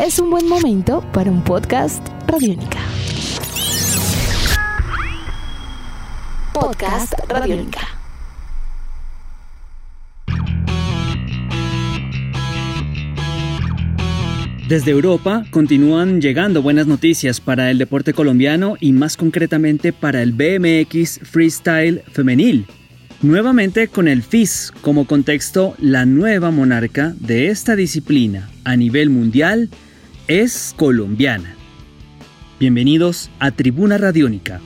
es un buen momento para un podcast Radiónica. Podcast Radiónica. Desde Europa continúan llegando buenas noticias para el deporte colombiano y más concretamente para el BMX Freestyle femenil. Nuevamente con el FIS como contexto, la nueva monarca de esta disciplina a nivel mundial es colombiana. Bienvenidos a Tribuna Radiónica.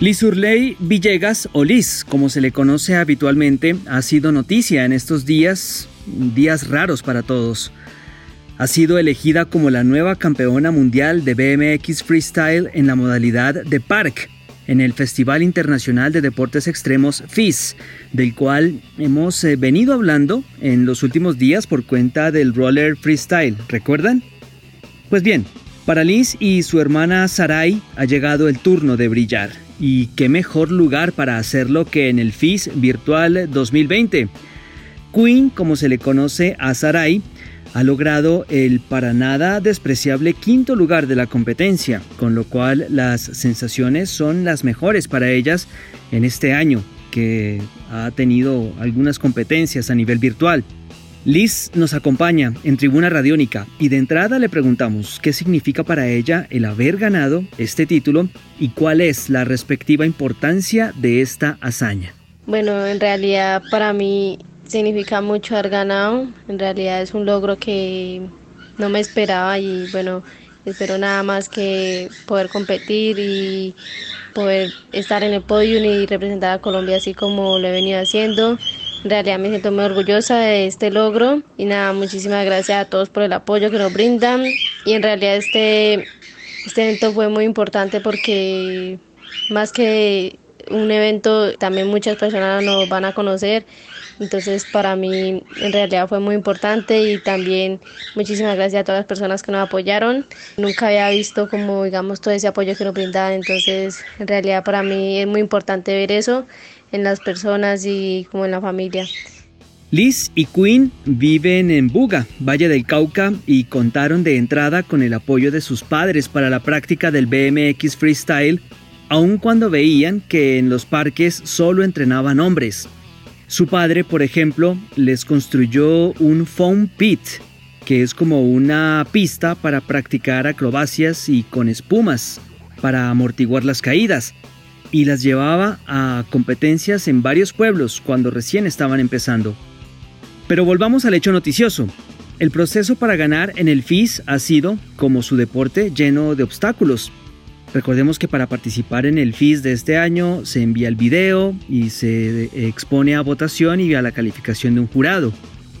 Liz Urley Villegas, o Liz, como se le conoce habitualmente, ha sido noticia en estos días, días raros para todos. Ha sido elegida como la nueva campeona mundial de BMX Freestyle en la modalidad de Park, en el Festival Internacional de Deportes Extremos FIS, del cual hemos eh, venido hablando en los últimos días por cuenta del roller freestyle, ¿recuerdan? Pues bien, para Liz y su hermana Sarai ha llegado el turno de brillar, y qué mejor lugar para hacerlo que en el FIS Virtual 2020. Queen, como se le conoce a Sarai, ha logrado el para nada despreciable quinto lugar de la competencia, con lo cual las sensaciones son las mejores para ellas en este año, que ha tenido algunas competencias a nivel virtual. Liz nos acompaña en Tribuna Radiónica y de entrada le preguntamos qué significa para ella el haber ganado este título y cuál es la respectiva importancia de esta hazaña. Bueno, en realidad para mí significa mucho haber ganado. En realidad es un logro que no me esperaba y bueno, espero nada más que poder competir y poder estar en el podio y representar a Colombia así como lo he venido haciendo. En realidad me siento muy orgullosa de este logro y nada, muchísimas gracias a todos por el apoyo que nos brindan y en realidad este, este evento fue muy importante porque más que un evento también muchas personas nos van a conocer entonces para mí en realidad fue muy importante y también muchísimas gracias a todas las personas que nos apoyaron. Nunca había visto como digamos todo ese apoyo que nos brindaban, entonces en realidad para mí es muy importante ver eso en las personas y como en la familia. Liz y Queen viven en Buga, Valle del Cauca, y contaron de entrada con el apoyo de sus padres para la práctica del BMX Freestyle, aun cuando veían que en los parques solo entrenaban hombres. Su padre, por ejemplo, les construyó un foam pit, que es como una pista para practicar acrobacias y con espumas, para amortiguar las caídas, y las llevaba a competencias en varios pueblos cuando recién estaban empezando. Pero volvamos al hecho noticioso. El proceso para ganar en el FIS ha sido, como su deporte, lleno de obstáculos. Recordemos que para participar en el FIS de este año se envía el video y se expone a votación y a la calificación de un jurado.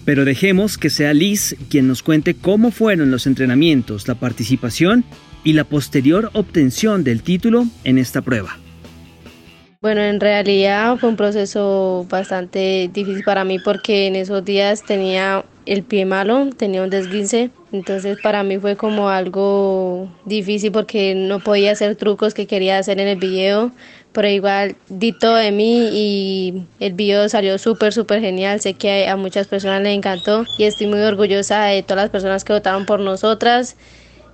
Pero dejemos que sea Liz quien nos cuente cómo fueron los entrenamientos, la participación y la posterior obtención del título en esta prueba. Bueno, en realidad fue un proceso bastante difícil para mí porque en esos días tenía el pie malo, tenía un desguince, entonces para mí fue como algo difícil porque no podía hacer trucos que quería hacer en el video, pero igual di todo de mí y el video salió súper, súper genial, sé que a muchas personas les encantó y estoy muy orgullosa de todas las personas que votaron por nosotras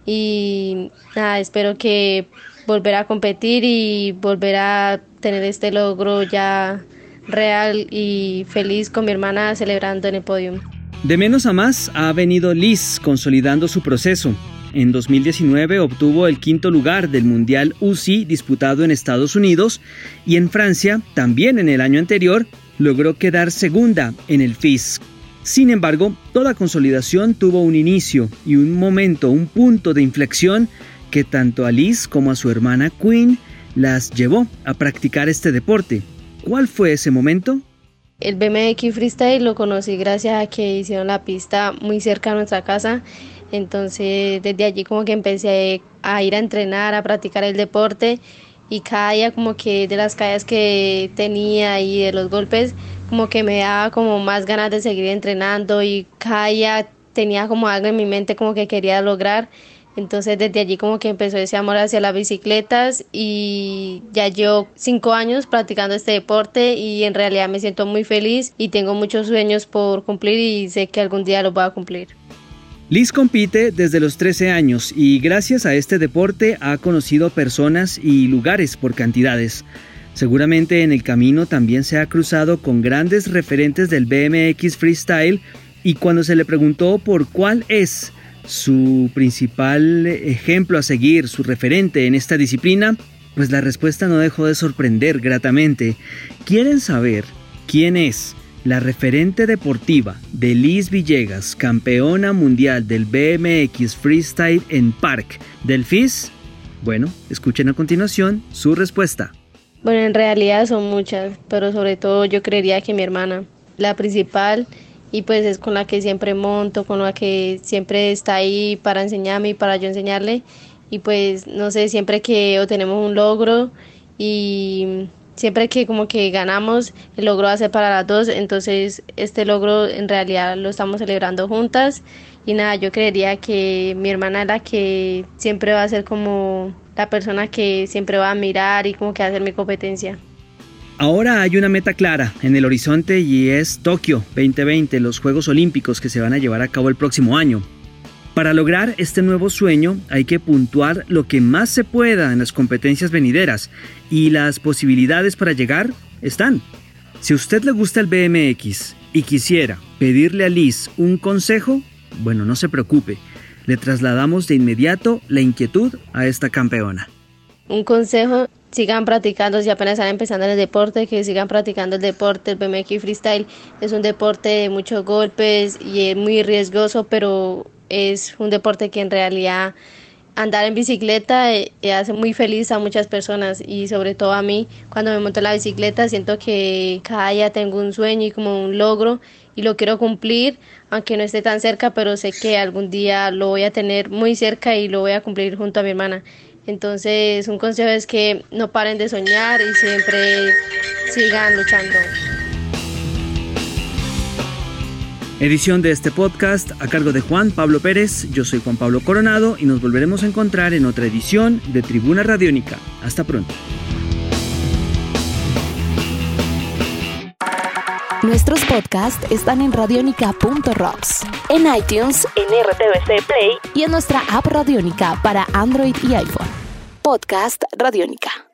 y nada, espero que volver a competir y volver a tener este logro ya real y feliz con mi hermana celebrando en el podio. De menos a más ha venido Liz consolidando su proceso. En 2019 obtuvo el quinto lugar del Mundial UCI disputado en Estados Unidos y en Francia, también en el año anterior, logró quedar segunda en el FIS. Sin embargo, toda consolidación tuvo un inicio y un momento, un punto de inflexión que tanto a Liz como a su hermana Queen las llevó a practicar este deporte. ¿Cuál fue ese momento? El BMX Freestyle lo conocí gracias a que hicieron la pista muy cerca de nuestra casa. Entonces desde allí como que empecé a ir a entrenar, a practicar el deporte y cada día como que de las caídas que tenía y de los golpes como que me daba como más ganas de seguir entrenando y cada día tenía como algo en mi mente como que quería lograr Entonces desde allí como que empezó ese amor hacia las bicicletas y ya llevo cinco años practicando este deporte y en realidad me siento muy feliz y tengo muchos sueños por cumplir y sé que algún día los voy a cumplir. Liz compite desde los 13 años y gracias a este deporte ha conocido personas y lugares por cantidades. Seguramente en el camino también se ha cruzado con grandes referentes del BMX Freestyle y cuando se le preguntó por cuál es su principal ejemplo a seguir, su referente en esta disciplina, pues la respuesta no dejó de sorprender gratamente. ¿Quieren saber quién es? la referente deportiva de Liz Villegas, campeona mundial del BMX Freestyle en Park del FIS? Bueno, escuchen a continuación su respuesta. Bueno, en realidad son muchas, pero sobre todo yo creería que mi hermana, la principal, y pues es con la que siempre monto, con la que siempre está ahí para enseñarme y para yo enseñarle. Y pues no sé, siempre que tenemos un logro y siempre que como que ganamos, el logro va a ser para las dos, entonces este logro en realidad lo estamos celebrando juntas y nada, yo creería que mi hermana es la que siempre va a ser como la persona que siempre va a mirar y como que va a ser mi competencia. Ahora hay una meta clara en el horizonte y es Tokio 2020, los Juegos Olímpicos que se van a llevar a cabo el próximo año. Para lograr este nuevo sueño hay que puntuar lo que más se pueda en las competencias venideras y las posibilidades para llegar están. Si a usted le gusta el BMX y quisiera pedirle a Liz un consejo, bueno, no se preocupe, le trasladamos de inmediato la inquietud a esta campeona. Un consejo, sigan practicando, si apenas están empezando en el deporte, que sigan practicando el deporte, el BMX freestyle es un deporte de muchos golpes y es muy riesgoso, pero es un deporte que en realidad andar en bicicleta eh, eh, hace muy feliz a muchas personas y sobre todo a mí. Cuando me monto la bicicleta siento que cada día tengo un sueño y como un logro y lo quiero cumplir aunque no esté tan cerca pero sé que algún día lo voy a tener muy cerca y lo voy a cumplir junto a mi hermana entonces un consejo es que no paren de soñar y siempre sigan luchando. Edición de este podcast a cargo de Juan Pablo Pérez. Yo soy Juan Pablo Coronado y nos volveremos a encontrar en otra edición de Tribuna Radiónica. Hasta pronto. Nuestros podcasts están en radionica.rocks, en iTunes, en RTVC Play y en nuestra app Radionica para Android y iPhone. Podcast Radionica.